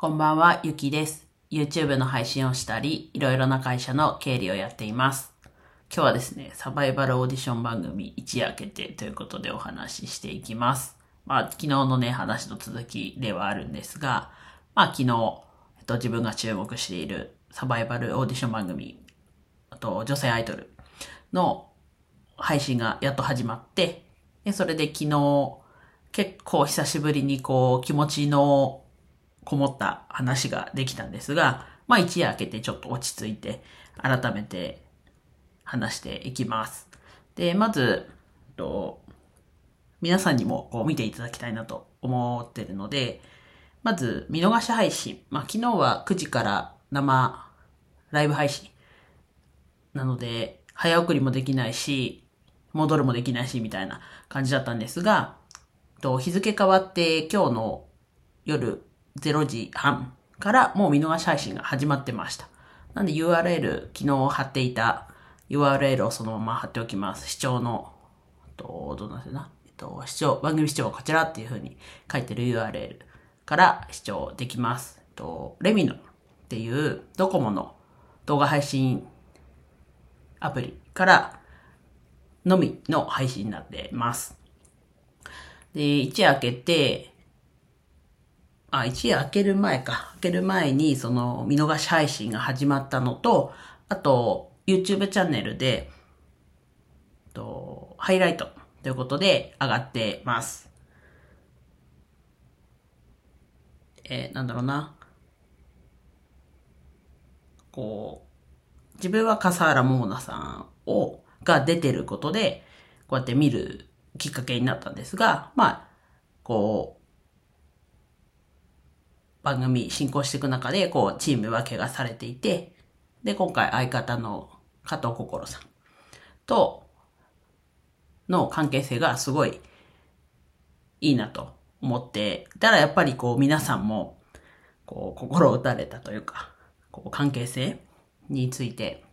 こんばんは、ゆきです。YouTube の配信をしたり、いろいろな会社の経理をやっています。今日はですね、サバイバルオーディション番組一夜明けてということでお話ししていきます。まあ、昨日のね、話の続きではあるんですが、まあ、昨日、えっと、自分が注目しているサバイバルオーディション番組、あと、女性アイドルの配信がやっと始まって、で、それで昨日、結構久しぶりにこう、気持ちのこもった話ができたんですが、まあ一夜明けてちょっと落ち着いて、改めて話していきます。で、まず、と皆さんにもこう見ていただきたいなと思ってるので、まず見逃し配信。まあ昨日は9時から生ライブ配信。なので、早送りもできないし、戻るもできないし、みたいな感じだったんですが、と日付変わって今日の夜0時半からもう見逃し配信が始まってました。なんで URL、昨日貼っていた URL をそのまま貼っておきます。視聴の、とどうなんですな？えっと、視聴、番組視聴はこちらっていう風に書いてる URL から視聴できます。えっと、レミノっていうドコモの動画配信アプリからのみの配信になってます。で、一夜明けて、あ、一夜明ける前か。明ける前に、その、見逃し配信が始まったのと、あと、YouTube チャンネルで、と、ハイライトということで上がってます。えーなんだろうな。こう、自分は笠原桃奈さんを、が出てることで、こうやって見るきっかけになったんですが、まあ、こう、番組進行していく中で、こう、チーム分けがされていて、で、今回相方の加藤心さんとの関係性がすごいいいなと思って、たらやっぱりこう皆さんも、こう、心打たれたというか、こう、関係性について、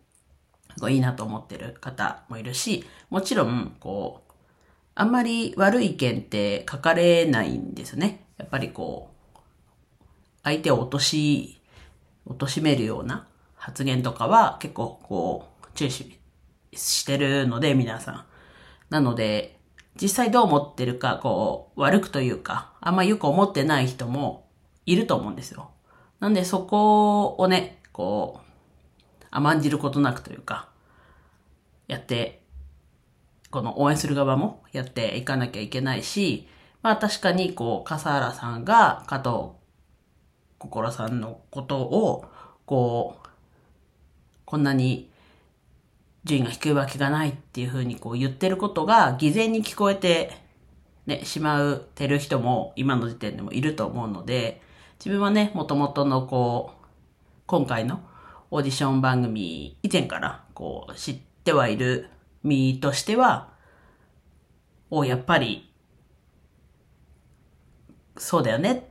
こういいなと思ってる方もいるし、もちろん、こう、あんまり悪い意見って書かれないんですね。やっぱりこう、相手を落とし、貶としめるような発言とかは結構こう、注視してるので、皆さん。なので、実際どう思ってるか、こう、悪くというか、あんまよく思ってない人もいると思うんですよ。なんでそこをね、こう、甘んじることなくというか、やって、この応援する側もやっていかなきゃいけないし、まあ確かにこう、笠原さんが加藤心さんのことを、こう、こんなに順位が低いわけがないっていうふうにこう言ってることが偽善に聞こえて、ね、しまうてる人も今の時点でもいると思うので、自分はね、もともとのこう、今回のオーディション番組以前からこう知ってはいる身としては、おやっぱり、そうだよね、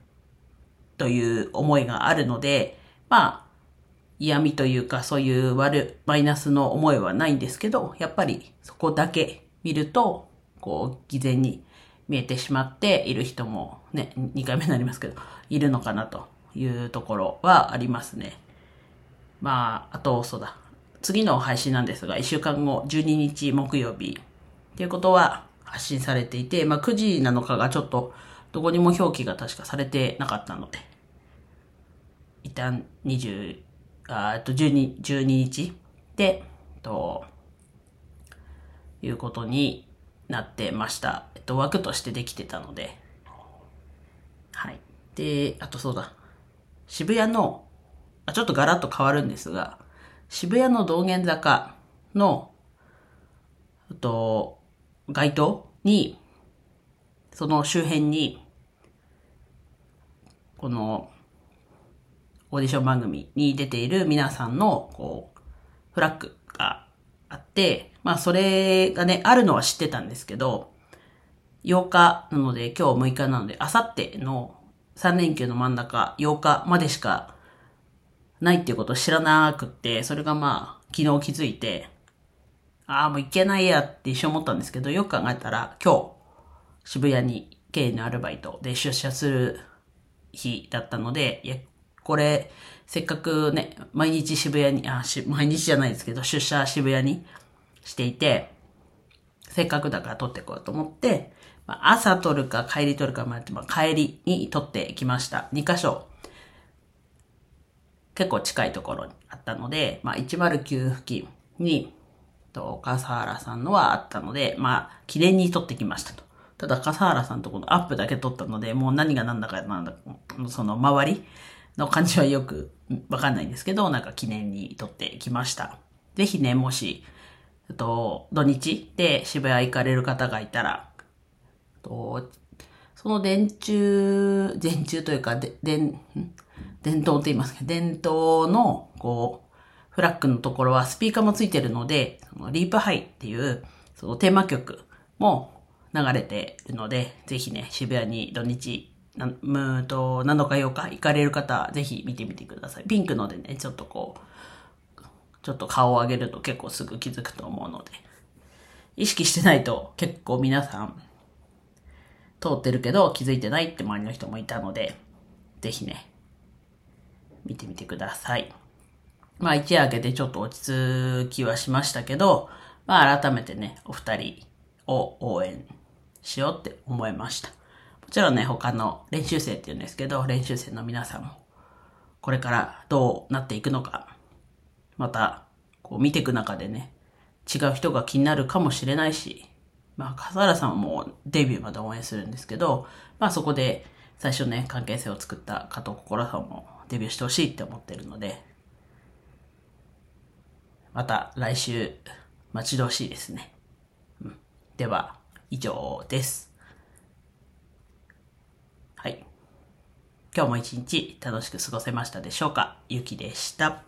という思いがあるので、まあ、嫌味というかそういう悪、マイナスの思いはないんですけど、やっぱりそこだけ見ると、こう、偽善に見えてしまっている人もね、2回目になりますけど、いるのかなというところはありますね。まあ、あと、そうだ。次の配信なんですが、1週間後、12日木曜日っていうことは発信されていて、まあ9時なのかがちょっと、どこにも表記が確かされてなかったので、一旦20、あえっと、12、12日で、と、いうことになってました。えっと、枠としてできてたので、はい。で、あとそうだ。渋谷の、あちょっとガラッと変わるんですが、渋谷の道玄坂の、と、街灯に、その周辺に、この、オーディション番組に出ている皆さんの、こう、フラッグがあって、まあそれがね、あるのは知ってたんですけど、8日なので、今日6日なので、あさっての3連休の真ん中、8日までしかないっていうことを知らなくって、それがまあ、昨日気づいて、ああ、もう行けないやって一瞬思ったんですけど、よく考えたら、今日、渋谷に経営のアルバイトで出社する日だったので、いやこれ、せっかくね、毎日渋谷に、あ、し毎日じゃないですけど、出社渋谷にしていて、せっかくだから撮っていこうと思って、まあ、朝撮るか帰り撮るか迷って、まあ、帰りに撮ってきました。2箇所。結構近いところにあったので、まあ、109付近に、と、笠原さんのはあったので、まあ、記念に撮ってきましたと。ただ、笠原さんとこのアップだけ撮ったので、もう何が何だかなんだ、その周りの感じはよくわかんないんですけど、なんか記念に撮ってきました。ぜひね、もし、と、土日で渋谷行かれる方がいたら、と、その電柱、電柱というか、で、電、伝統って言いますけど、伝統の、こう、フラッグのところはスピーカーもついてるので、そのリープハイっていう、そのテーマ曲も流れてるので、ぜひね、渋谷に土日、な、むと、7日8日行かれる方、ぜひ見てみてください。ピンクのでね、ちょっとこう、ちょっと顔を上げると結構すぐ気づくと思うので、意識してないと結構皆さん、通ってるけど気づいてないって周りの人もいたので、ぜひね、見てみてください。まあ一夜明けてちょっと落ち着きはしましたけど、まあ改めてね、お二人を応援しようって思いました。もちろんね、他の練習生って言うんですけど、練習生の皆さんも、これからどうなっていくのか、また、こう見ていく中でね、違う人が気になるかもしれないし、まあ、笠原さんもデビューまで応援するんですけど、まあそこで最初ね、関係性を作った加藤心さんもデビューしてほしいって思ってるので、また来週待ち遠しいですね。うん、では、以上です。はい。今日も一日楽しく過ごせましたでしょうか？ゆきでした。